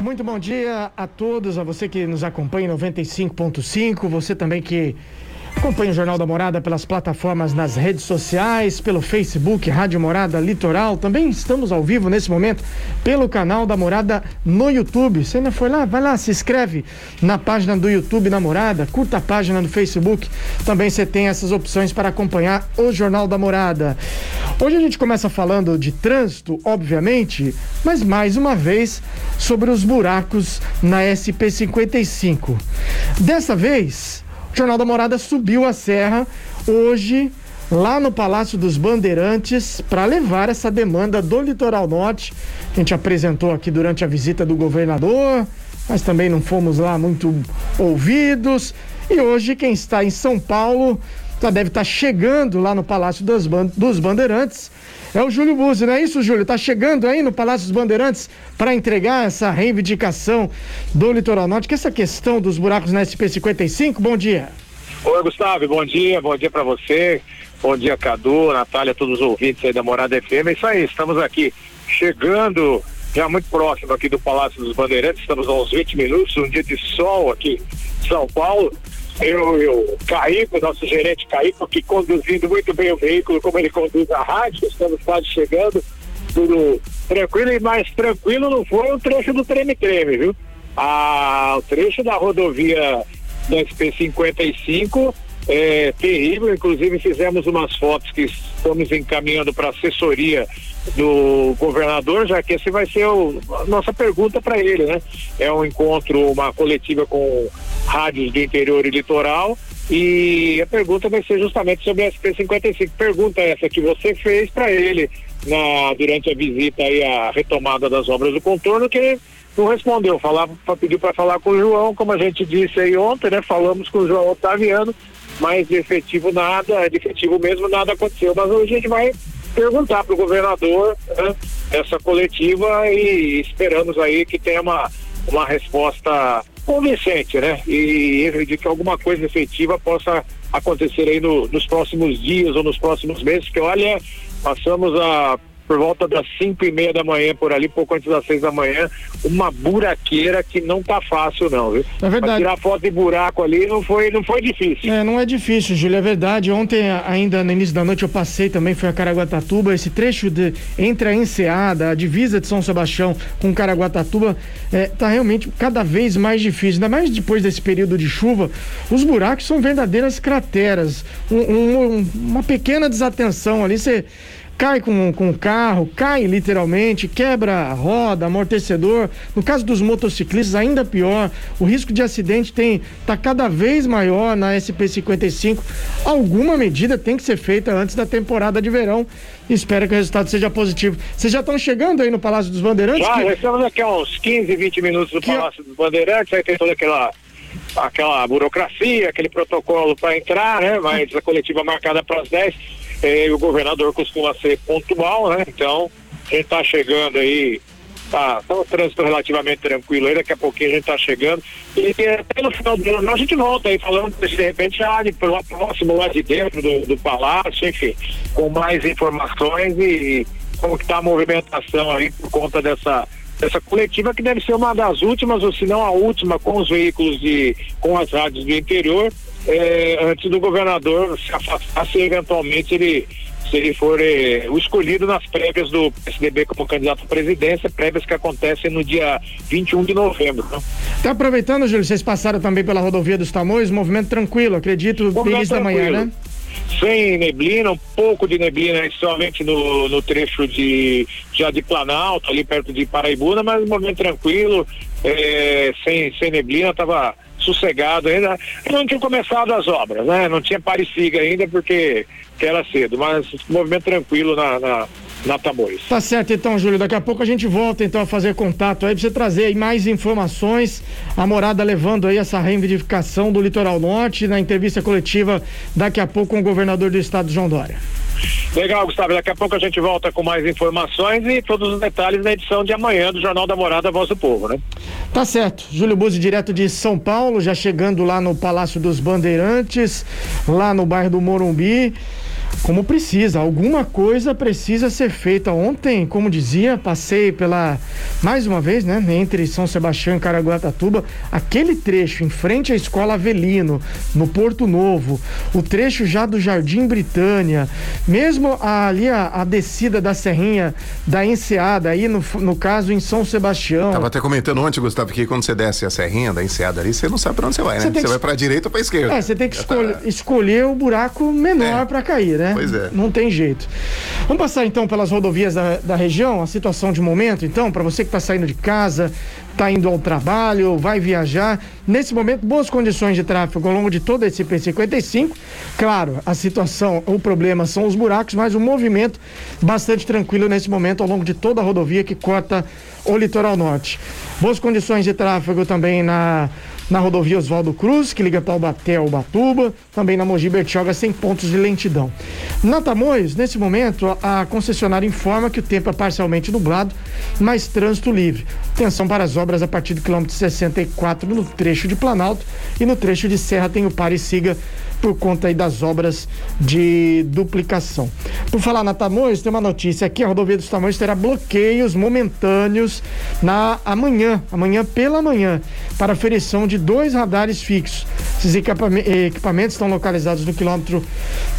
Muito bom dia a todos, a você que nos acompanha em 95.5, você também que acompanha o Jornal da Morada pelas plataformas nas redes sociais, pelo Facebook, Rádio Morada Litoral. Também estamos ao vivo nesse momento pelo canal da Morada no YouTube. Você ainda foi lá? Vai lá, se inscreve na página do YouTube da Morada, curta a página do Facebook. Também você tem essas opções para acompanhar o Jornal da Morada. Hoje a gente começa falando de trânsito, obviamente, mas mais uma vez sobre os buracos na SP55. Dessa vez, o Jornal da Morada subiu a serra hoje lá no Palácio dos Bandeirantes para levar essa demanda do Litoral Norte. A gente apresentou aqui durante a visita do governador, mas também não fomos lá muito ouvidos. E hoje quem está em São Paulo já deve estar chegando lá no Palácio dos Bandeirantes. É o Júlio Buzzi, não é isso, Júlio? Está chegando aí no Palácio dos Bandeirantes para entregar essa reivindicação do Litoral Norte, que essa questão dos buracos na SP55. Bom dia. Oi, Gustavo, bom dia, bom dia para você, bom dia, Cadu, Natália, todos os ouvintes aí da Morada FM. É isso aí, estamos aqui chegando já muito próximo aqui do Palácio dos Bandeirantes, estamos a uns 20 minutos, um dia de sol aqui em São Paulo eu, eu Caíco, nosso gerente Caíco, que conduzindo muito bem o veículo, como ele conduz a rádio, estamos quase chegando, tudo tranquilo e mais tranquilo não foi o trecho do treme-treme, viu? Ah, o trecho da rodovia da SP55 é terrível, inclusive fizemos umas fotos que estamos encaminhando para assessoria do governador, já que esse vai ser o, a nossa pergunta para ele, né? É um encontro, uma coletiva com rádios do interior e litoral e a pergunta vai ser justamente sobre a SP55. Pergunta essa que você fez para ele na, durante a visita aí a retomada das obras do contorno, que ele não respondeu, falava, pediu para falar com o João, como a gente disse aí ontem, né? Falamos com o João Otaviano, mas de efetivo nada, de efetivo mesmo nada aconteceu. Mas hoje a gente vai perguntar para o governador né, essa coletiva e esperamos aí que tenha uma, uma resposta convincente, né? E de que alguma coisa efetiva possa acontecer aí no, nos próximos dias ou nos próximos meses, que olha, passamos a por volta das cinco e meia da manhã, por ali, pouco antes das seis da manhã, uma buraqueira que não tá fácil não, viu? É verdade. Pra tirar foto de buraco ali não foi, não foi difícil. É, não é difícil, Júlio, é verdade. Ontem, ainda no início da noite, eu passei também, fui a Caraguatatuba, esse trecho de, entre a Enseada, a divisa de São Sebastião com Caraguatatuba, é, tá realmente cada vez mais difícil, ainda mais depois desse período de chuva, os buracos são verdadeiras crateras, um, um, uma pequena desatenção ali, você cai com, com o carro, cai literalmente, quebra a roda, amortecedor. No caso dos motociclistas, ainda pior. O risco de acidente tem tá cada vez maior na SP55. Alguma medida tem que ser feita antes da temporada de verão. Espero que o resultado seja positivo. Vocês já estão chegando aí no Palácio dos Bandeirantes? Já, que... já estamos aqui há uns 15, 20 minutos no que... Palácio dos Bandeirantes, aí tem toda aquela aquela burocracia, aquele protocolo para entrar, né? Mas a coletiva marcada para as 10 é, o governador costuma ser pontual, né? Então, a gente está chegando aí, tá, tá um trânsito relativamente tranquilo aí, daqui a pouquinho a gente está chegando. E até no final do ano a gente volta aí falando de repente já de, próximo lá de dentro do, do palácio, enfim, com mais informações e, e como que está a movimentação aí por conta dessa essa coletiva que deve ser uma das últimas, ou se não a última, com os veículos de, com as rádios do interior, é, antes do governador se afastar se eventualmente ele se ele for é, o escolhido nas prévias do PSDB como candidato à presidência, prévias que acontecem no dia 21 de novembro. Né? Tá aproveitando, Júlio, vocês passaram também pela rodovia dos Tamoios, movimento tranquilo, acredito, desde da manhã, né? Sem neblina, um pouco de neblina, somente no, no trecho de já de Planalto, ali perto de Paraibuna, mas um movimento tranquilo, é, sem, sem neblina, estava sossegado ainda. Não tinha começado as obras, né? Não tinha pareciga ainda porque era cedo, mas movimento tranquilo na, na, na Tamoios. Tá certo então, Júlio. Daqui a pouco a gente volta então a fazer contato aí pra você trazer aí mais informações. A morada levando aí essa reivindicação do litoral norte na entrevista coletiva daqui a pouco com o governador do estado, João Dória. Legal, Gustavo. Daqui a pouco a gente volta com mais informações e todos os detalhes na edição de amanhã do Jornal da Morada Voz do Povo, né? Tá certo. Júlio Buzzi, direto de São Paulo, já chegando lá no Palácio dos Bandeirantes, lá no bairro do Morumbi. Como precisa. Alguma coisa precisa ser feita. Ontem, como dizia, passei pela mais uma vez, né, entre São Sebastião e Caraguatatuba, aquele trecho em frente à Escola Avelino, no Porto Novo, o trecho já do Jardim Britânia, mesmo ali a, a descida da Serrinha da Enseada, aí no, no caso em São Sebastião. Tava até comentando ontem, Gustavo, que quando você desce a Serrinha da Enseada ali, você não sabe pra onde você vai, né? Você, você vai pra direita ou pra esquerda. É, você tem que escolher, escolher o buraco menor é. para cair, né? Pois é. Não tem jeito. Vamos passar então pelas rodovias da, da região, a situação de momento, então, para você que está saindo de casa, está indo ao trabalho, vai viajar. Nesse momento, boas condições de tráfego ao longo de todo esse P55. Claro, a situação, o problema são os buracos, mas o movimento bastante tranquilo nesse momento ao longo de toda a rodovia que corta o litoral norte. Boas condições de tráfego também na na rodovia Oswaldo Cruz, que liga Taubaté ao Batuba, também na Mogi Bertioga, sem pontos de lentidão. Na Tamoios, nesse momento, a concessionária informa que o tempo é parcialmente nublado, mas trânsito livre. Atenção para as obras a partir do quilômetro 64 no trecho de Planalto e no trecho de Serra tem o pare e siga por conta aí das obras de duplicação. Por falar na Tamoios, tem uma notícia aqui, a rodovia dos Tamoios terá bloqueios momentâneos na amanhã, amanhã pela manhã, para aferição de dois radares fixos. Esses equipamentos estão localizados no quilômetro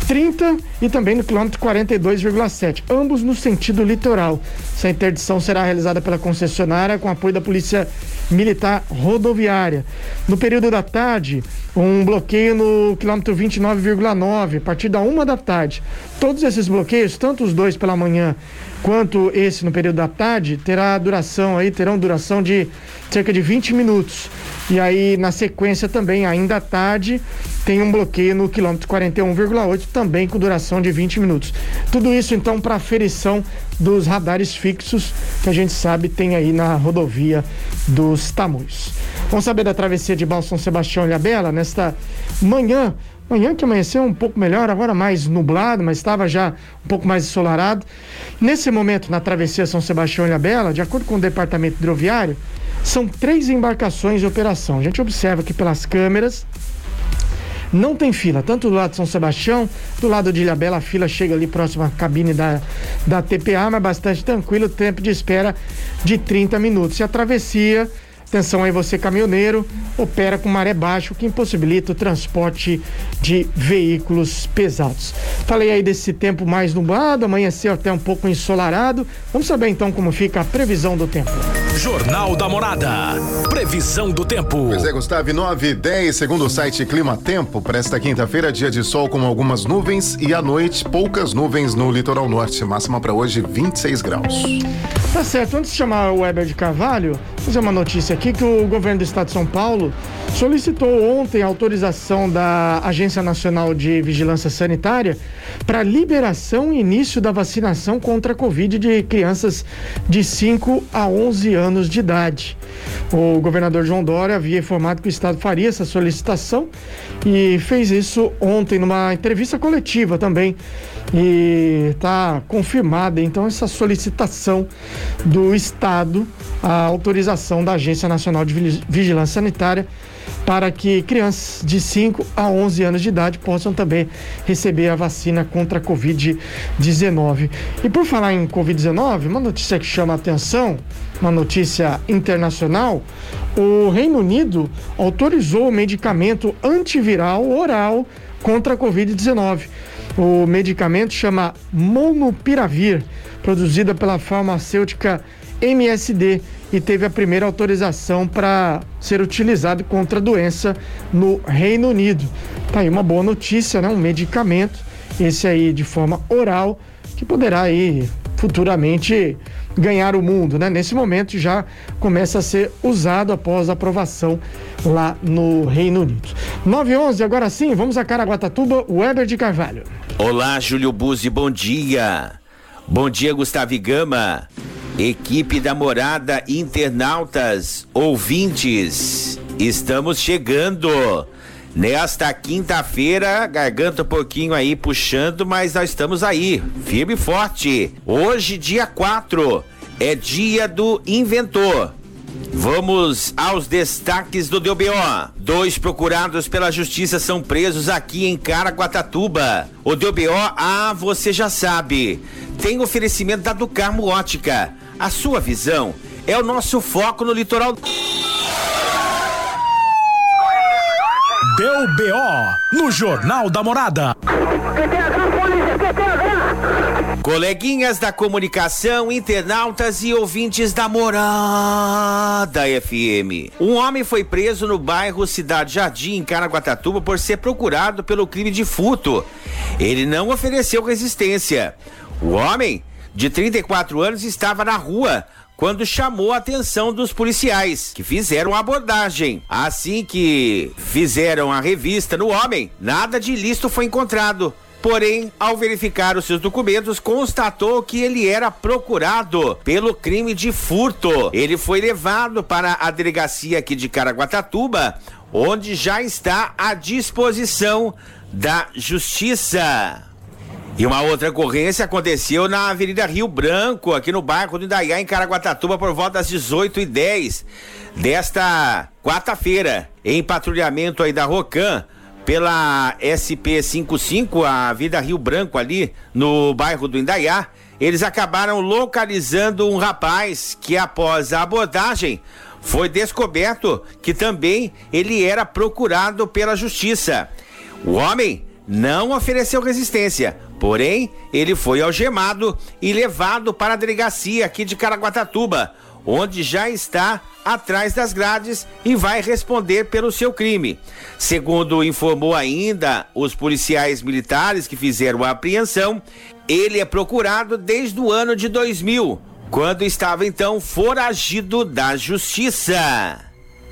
30 e também no quilômetro 42,7, ambos no sentido litoral. Essa interdição será realizada pela concessionária com apoio da Polícia Militar Rodoviária. No período da tarde, um bloqueio no quilômetro 29,9, a partir da uma da tarde. Todos esses bloqueios, tanto os dois pela manhã quanto esse no período da tarde, terá duração aí, terão duração de cerca de 20 minutos. E aí, na sequência também, ainda à tarde, tem um bloqueio no quilômetro 41,8, também com duração de 20 minutos. Tudo isso, então, para aferição dos radares fixos que a gente sabe tem aí na rodovia dos Tamoios. Vamos saber da travessia de Balsão Sebastião e Ilhabela nesta manhã Manhã que amanheceu um pouco melhor, agora mais nublado, mas estava já um pouco mais ensolarado. Nesse momento, na travessia São Sebastião e Ilhabela, de acordo com o departamento hidroviário, são três embarcações de operação. A gente observa aqui pelas câmeras. Não tem fila, tanto do lado de São Sebastião, do lado de Ilhabela, a fila chega ali próximo à cabine da, da TPA, mas bastante tranquilo, tempo de espera de 30 minutos. E a travessia Atenção aí você caminhoneiro, opera com maré baixa, o que impossibilita o transporte de veículos pesados. Falei aí desse tempo mais nublado, amanheceu até um pouco ensolarado. Vamos saber então como fica a previsão do tempo. Jornal da Morada. Previsão do tempo. Pois é, Gustavo, 9 e 10, segundo o site Clima Tempo, para esta quinta-feira, dia de sol com algumas nuvens e à noite poucas nuvens no litoral norte. Máxima para hoje 26 graus. Tá certo, antes de chamar o Weber de Carvalho, fazer uma notícia aqui que o governo do estado de São Paulo solicitou ontem autorização da Agência Nacional de Vigilância Sanitária para liberação e início da vacinação contra a Covid de crianças de 5 a 11 anos de idade. O governador João Dória havia informado que o estado faria essa solicitação e fez isso ontem numa entrevista coletiva também. E está confirmada então essa solicitação do estado a autorização da Agência Nacional de Vigilância Sanitária para que crianças de 5 a 11 anos de idade possam também receber a vacina contra a Covid-19. E por falar em Covid-19, uma notícia que chama a atenção, uma notícia internacional, o Reino Unido autorizou o medicamento antiviral oral contra a Covid-19. O medicamento chama Monopiravir, produzida pela farmacêutica MSD e teve a primeira autorização para ser utilizado contra a doença no Reino Unido. Tá aí uma boa notícia, né? Um medicamento, esse aí de forma oral, que poderá aí futuramente ganhar o mundo, né? Nesse momento já começa a ser usado após a aprovação lá no Reino Unido. 911, agora sim, vamos a Caraguatatuba, Weber de Carvalho. Olá, Júlio Buzzi, bom dia. Bom dia, Gustavo Gama. Equipe da Morada, internautas, ouvintes, estamos chegando. Nesta quinta-feira, garganta um pouquinho aí puxando, mas nós estamos aí, firme e forte. Hoje, dia 4, é dia do inventor. Vamos aos destaques do DBO. Dois procurados pela justiça são presos aqui em Caraguatatuba. O DBO, ah, você já sabe, tem oferecimento da Ducarmo Ótica. A sua visão é o nosso foco no litoral. Deu BO no Jornal da Morada. Coleguinhas da comunicação, internautas e ouvintes da Morada FM. Um homem foi preso no bairro Cidade Jardim, em Caraguatatuba, por ser procurado pelo crime de furto. Ele não ofereceu resistência. O homem, de 34 anos, estava na rua quando chamou a atenção dos policiais, que fizeram a abordagem. Assim que fizeram a revista no homem, nada de ilícito foi encontrado. Porém, ao verificar os seus documentos, constatou que ele era procurado pelo crime de furto. Ele foi levado para a delegacia aqui de Caraguatatuba, onde já está à disposição da justiça. E uma outra ocorrência aconteceu na Avenida Rio Branco, aqui no bairro do Indaiá, em Caraguatatuba, por volta das 18 e 10 desta quarta-feira, em patrulhamento aí da Rocan, pela SP55, a Avenida Rio Branco, ali no bairro do Indaiá. Eles acabaram localizando um rapaz que, após a abordagem, foi descoberto que também ele era procurado pela justiça. O homem não ofereceu resistência, porém, ele foi algemado e levado para a delegacia aqui de Caraguatatuba, onde já está atrás das grades e vai responder pelo seu crime. Segundo informou ainda os policiais militares que fizeram a apreensão, ele é procurado desde o ano de 2000, quando estava então foragido da justiça.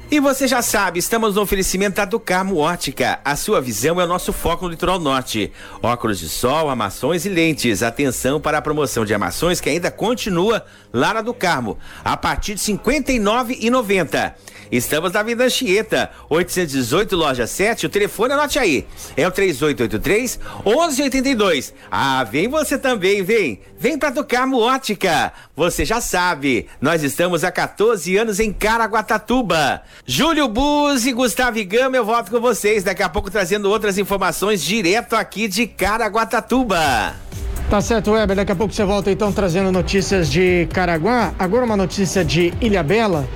E você já sabe, estamos no oferecimento da Ducarmo Ótica. A sua visão é o nosso foco no litoral norte. Óculos de sol, armações e lentes. Atenção para a promoção de armações que ainda continua lá na Ducarmo, a partir de R$ 59,90. Estamos na Avenida Anchieta, 818, loja 7. O telefone anote aí. É o 3883 1182. Ah, vem você também, vem. Vem pra Tucamo Ótica. Você já sabe, nós estamos há 14 anos em Caraguatatuba. Júlio Buzzi, Gustavo Gama, eu volto com vocês daqui a pouco trazendo outras informações direto aqui de Caraguatatuba. Tá certo, Weber. Daqui a pouco você volta então trazendo notícias de Caraguá. Agora uma notícia de Ilhabela.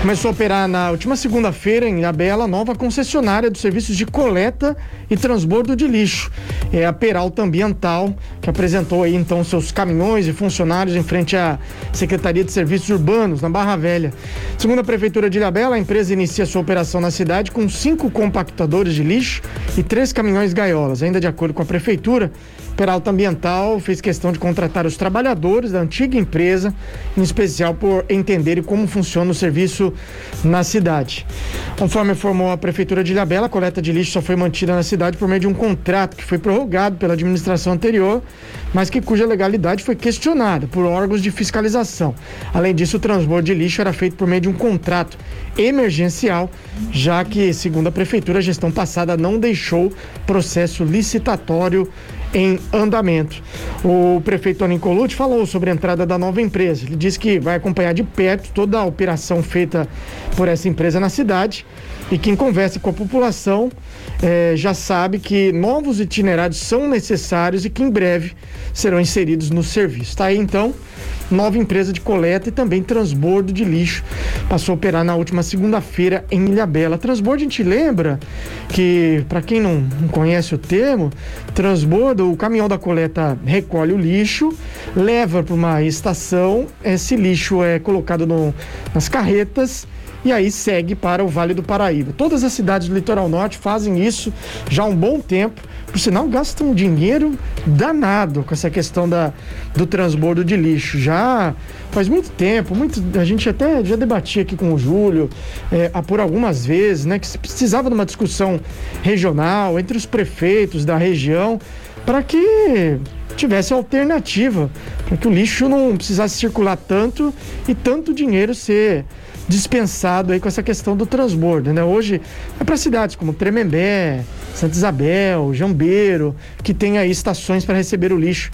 Começou a operar na última segunda-feira em Ilhabela, nova concessionária dos serviços de coleta e transbordo de lixo. É a Peralta Ambiental, que apresentou aí então seus caminhões e funcionários em frente à Secretaria de Serviços Urbanos, na Barra Velha. Segundo a Prefeitura de Ilhabela, a empresa inicia sua operação na cidade com cinco compactadores de lixo e três caminhões gaiolas. Ainda de acordo com a Prefeitura, Peralta Ambiental fez questão de contratar os trabalhadores da antiga empresa, em especial por entenderem como funciona o serviço na cidade. Conforme informou a Prefeitura de Ilhabela, a coleta de lixo só foi mantida na cidade por meio de um contrato que foi prorrogado pela administração anterior, mas que cuja legalidade foi questionada por órgãos de fiscalização. Além disso, o transbordo de lixo era feito por meio de um contrato emergencial, já que, segundo a Prefeitura, a gestão passada não deixou processo licitatório em andamento. O prefeito Tony Colucci falou sobre a entrada da nova empresa. Ele disse que vai acompanhar de perto toda a operação feita por essa empresa na cidade e quem conversa com a população eh, já sabe que novos itinerários são necessários e que em breve serão inseridos no serviço. Tá aí então nova empresa de coleta e também transbordo de lixo. Passou a operar na última segunda-feira em Ilhabela. Transbordo, a gente lembra que, para quem não, não conhece o termo, transbordo, o caminhão da coleta recolhe o lixo, leva para uma estação, esse lixo é colocado no, nas carretas e aí segue para o Vale do Paraíba. Todas as cidades do litoral norte fazem isso já há um bom tempo, por sinal gastam dinheiro danado com essa questão da, do transbordo de lixo. Já faz muito tempo, muito, a gente até já debatia aqui com o Júlio é, por algumas vezes, né, que se precisava de uma discussão regional entre os prefeitos da região para que tivesse alternativa, para que o lixo não precisasse circular tanto e tanto dinheiro ser dispensado aí com essa questão do transbordo, né? Hoje é para cidades como Tremembé, Santa Isabel, Jambeiro, que tem aí estações para receber o lixo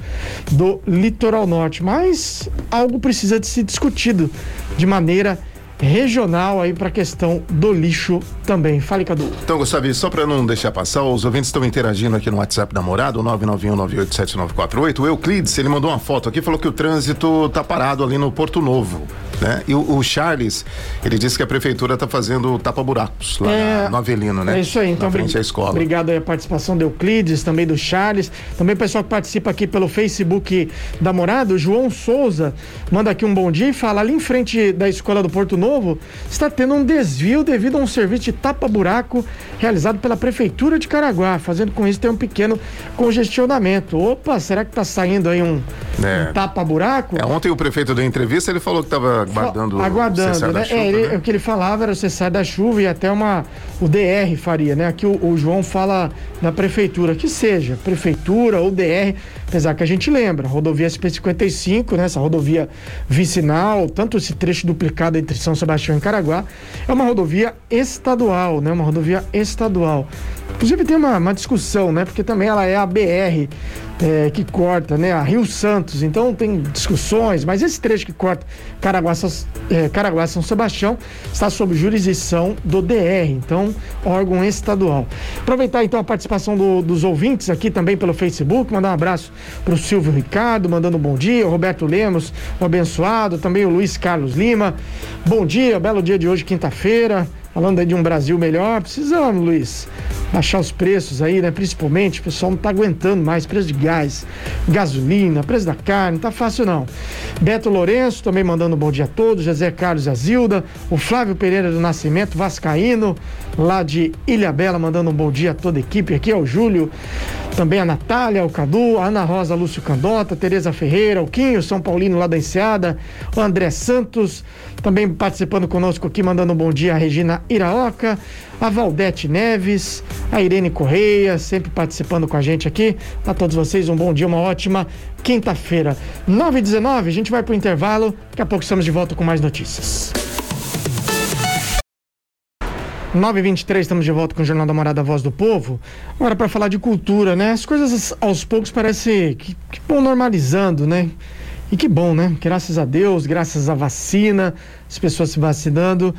do litoral norte, mas algo precisa de ser discutido de maneira regional aí para a questão do lixo também. Fale, Cadu. Então, Gustavo, só para não deixar passar, os ouvintes estão interagindo aqui no WhatsApp da Morada, o 991987948. O Euclides, ele mandou uma foto aqui, falou que o trânsito tá parado ali no Porto Novo. Né? E o, o Charles, ele disse que a prefeitura está fazendo tapa-buracos lá é, no Avelino, né? É isso aí, então. Na frente à escola. Obrigado aí a participação do Euclides, também do Charles, também o pessoal que participa aqui pelo Facebook da Morada, o João Souza, manda aqui um bom dia e fala: ali em frente da escola do Porto Novo, está tendo um desvio devido a um serviço de tapa-buraco realizado pela Prefeitura de Caraguá, fazendo com isso ter um pequeno congestionamento. Opa, será que está saindo aí um, é. um tapa-buraco? É, ontem o prefeito deu entrevista, ele falou que estava aguardando, aguardando, né? Chuva, é, ele, né? o que ele falava era o cessar da chuva e até uma o DR faria, né? Aqui o, o, João fala da prefeitura, que seja prefeitura ou DR, apesar que a gente lembra, rodovia SP55, né? Essa rodovia vicinal, tanto esse trecho duplicado entre São Sebastião e Caraguá, é uma rodovia estadual, né? Uma rodovia estadual. Inclusive tem uma, uma discussão, né? Porque também ela é a BR é, que corta, né? A Rio Santos. Então tem discussões, mas esse trecho que corta Caraguá, é, Caraguá São Sebastião está sob jurisdição do DR, então órgão estadual. Aproveitar então a participação do, dos ouvintes aqui também pelo Facebook, mandar um abraço para o Silvio Ricardo, mandando um bom dia, o Roberto Lemos, o abençoado, também o Luiz Carlos Lima. Bom dia, belo dia de hoje, quinta-feira. Falando aí de um Brasil melhor, precisamos, Luiz, baixar os preços aí, né? Principalmente, o pessoal não tá aguentando mais, preço de gás, gasolina, preço da carne, não tá fácil não. Beto Lourenço também mandando um bom dia a todos, José Carlos Azilda, o Flávio Pereira do Nascimento, Vascaíno, lá de Ilha Bela, mandando um bom dia a toda a equipe aqui, ao Júlio, também a Natália, o Cadu, a Ana Rosa Lúcio Candota, Tereza Ferreira, o Quinho, São Paulino lá da Enseada, o André Santos, também participando conosco aqui, mandando um bom dia a Regina Iraoca, a Valdete Neves, a Irene Correia, sempre participando com a gente aqui. A todos vocês, um bom dia, uma ótima quinta-feira. 9 e 19 a gente vai para o intervalo. Daqui a pouco estamos de volta com mais notícias. 9h23, estamos de volta com o Jornal da Morada Voz do Povo. Agora para falar de cultura, né? As coisas aos poucos parece que, que vão normalizando, né? E que bom, né? Graças a Deus, graças à vacina, as pessoas se vacinando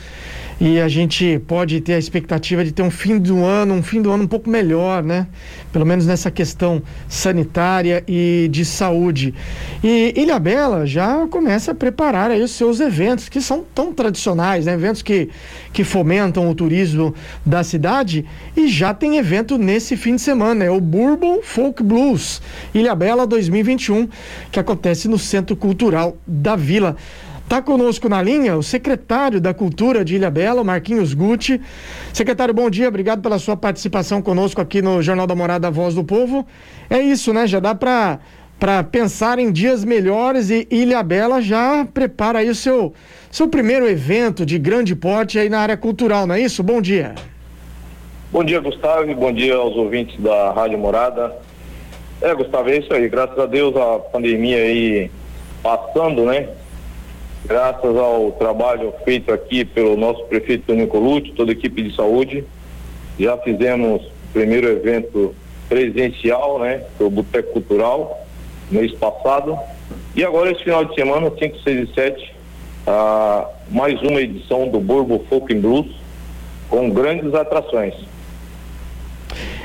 e a gente pode ter a expectativa de ter um fim do ano, um fim do ano um pouco melhor, né? Pelo menos nessa questão sanitária e de saúde. E Ilha Bela já começa a preparar aí os seus eventos, que são tão tradicionais, né? Eventos que, que fomentam o turismo da cidade e já tem evento nesse fim de semana, é o Bourbon Folk Blues Ilha Bela 2021, que acontece no Centro Cultural da Vila. Está conosco na linha o secretário da Cultura de Ilha Bela, Marquinhos Gucci. Secretário, bom dia, obrigado pela sua participação conosco aqui no Jornal da Morada Voz do Povo. É isso, né? Já dá para para pensar em dias melhores e Ilha Bela já prepara aí o seu, seu primeiro evento de grande porte aí na área cultural, não é isso? Bom dia. Bom dia, Gustavo, bom dia aos ouvintes da Rádio Morada. É, Gustavo, é isso aí. Graças a Deus a pandemia aí passando, né? Graças ao trabalho feito aqui pelo nosso prefeito Tony Colucci, toda a equipe de saúde, já fizemos o primeiro evento presencial, né, do Boteco Cultural, mês passado. E agora, esse final de semana, 5, 6 e 7, ah, mais uma edição do Burbo Folk Blues, com grandes atrações.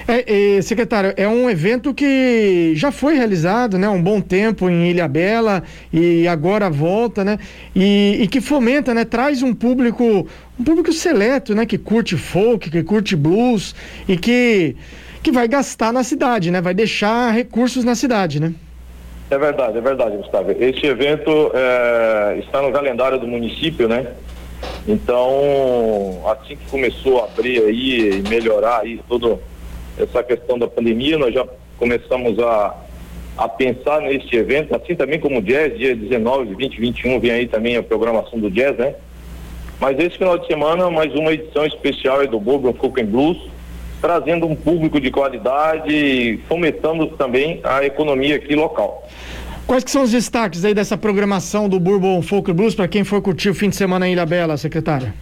É, é, secretário, é um evento que já foi realizado, né, um bom tempo em Ilha Bela e agora volta, né, e, e, que fomenta, né, traz um público, um público seleto, né, que curte folk, que curte blues e que que vai gastar na cidade, né, vai deixar recursos na cidade, né? É verdade, é verdade, Gustavo. Esse evento é, está no calendário do município, né? Então, assim que começou a abrir aí e melhorar aí todo essa questão da pandemia, nós já começamos a, a pensar neste evento, assim também como o Jazz, dia 19, 20, 21, vem aí também a programação do Jazz, né? Mas esse final de semana, mais uma edição especial do Bourbon Folk Blues, trazendo um público de qualidade e fomentando também a economia aqui local. Quais que são os destaques aí dessa programação do Bourbon Folk Blues para quem for curtir o fim de semana em Ilha Bela, secretária?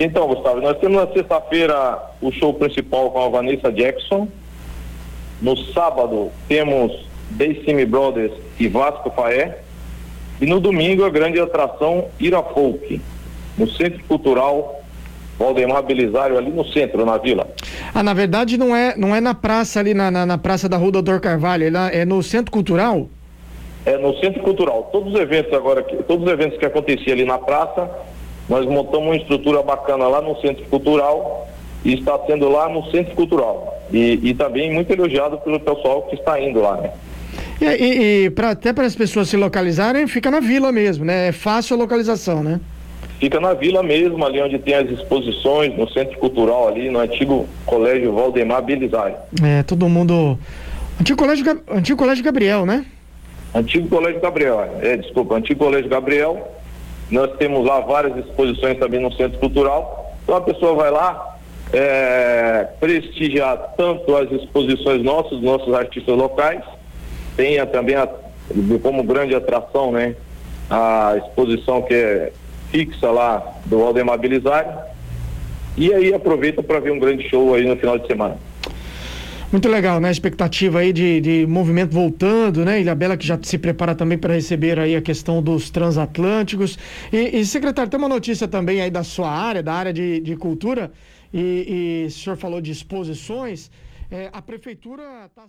Então, Gustavo, nós temos na sexta-feira o show principal com a Vanessa Jackson. No sábado temos Decime Brothers e Vasco Faé. E no domingo a grande atração Ira Folk, no Centro Cultural Valdemar Belisário, ali no centro, na vila. Ah, na verdade não é, não é na praça ali, na, na, na Praça da Rua Doutor Carvalho, é, é no Centro Cultural? É no Centro Cultural. Todos os eventos agora, todos os eventos que aconteciam ali na praça, nós montamos uma estrutura bacana lá no Centro Cultural e está sendo lá no Centro Cultural. E, e também muito elogiado pelo pessoal que está indo lá, né? E, e, e pra, até para as pessoas se localizarem, fica na vila mesmo, né? É fácil a localização, né? Fica na vila mesmo, ali onde tem as exposições, no Centro Cultural ali, no antigo Colégio Valdemar Belisário. É, todo mundo... Antigo Colégio, antigo colégio Gabriel, né? Antigo Colégio Gabriel, é, desculpa, Antigo Colégio Gabriel. Nós temos lá várias exposições também no Centro Cultural. Então a pessoa vai lá, é, prestigiar tanto as exposições nossas, nossos artistas locais, tenha também a, como grande atração, né, a exposição que é fixa lá do Aldemar Belisário. E aí aproveita para ver um grande show aí no final de semana. Muito legal, né? A expectativa aí de, de movimento voltando, né? Ilha Bela que já se prepara também para receber aí a questão dos transatlânticos. E, e, secretário, tem uma notícia também aí da sua área, da área de, de cultura, e, e o senhor falou de exposições. É, a prefeitura está.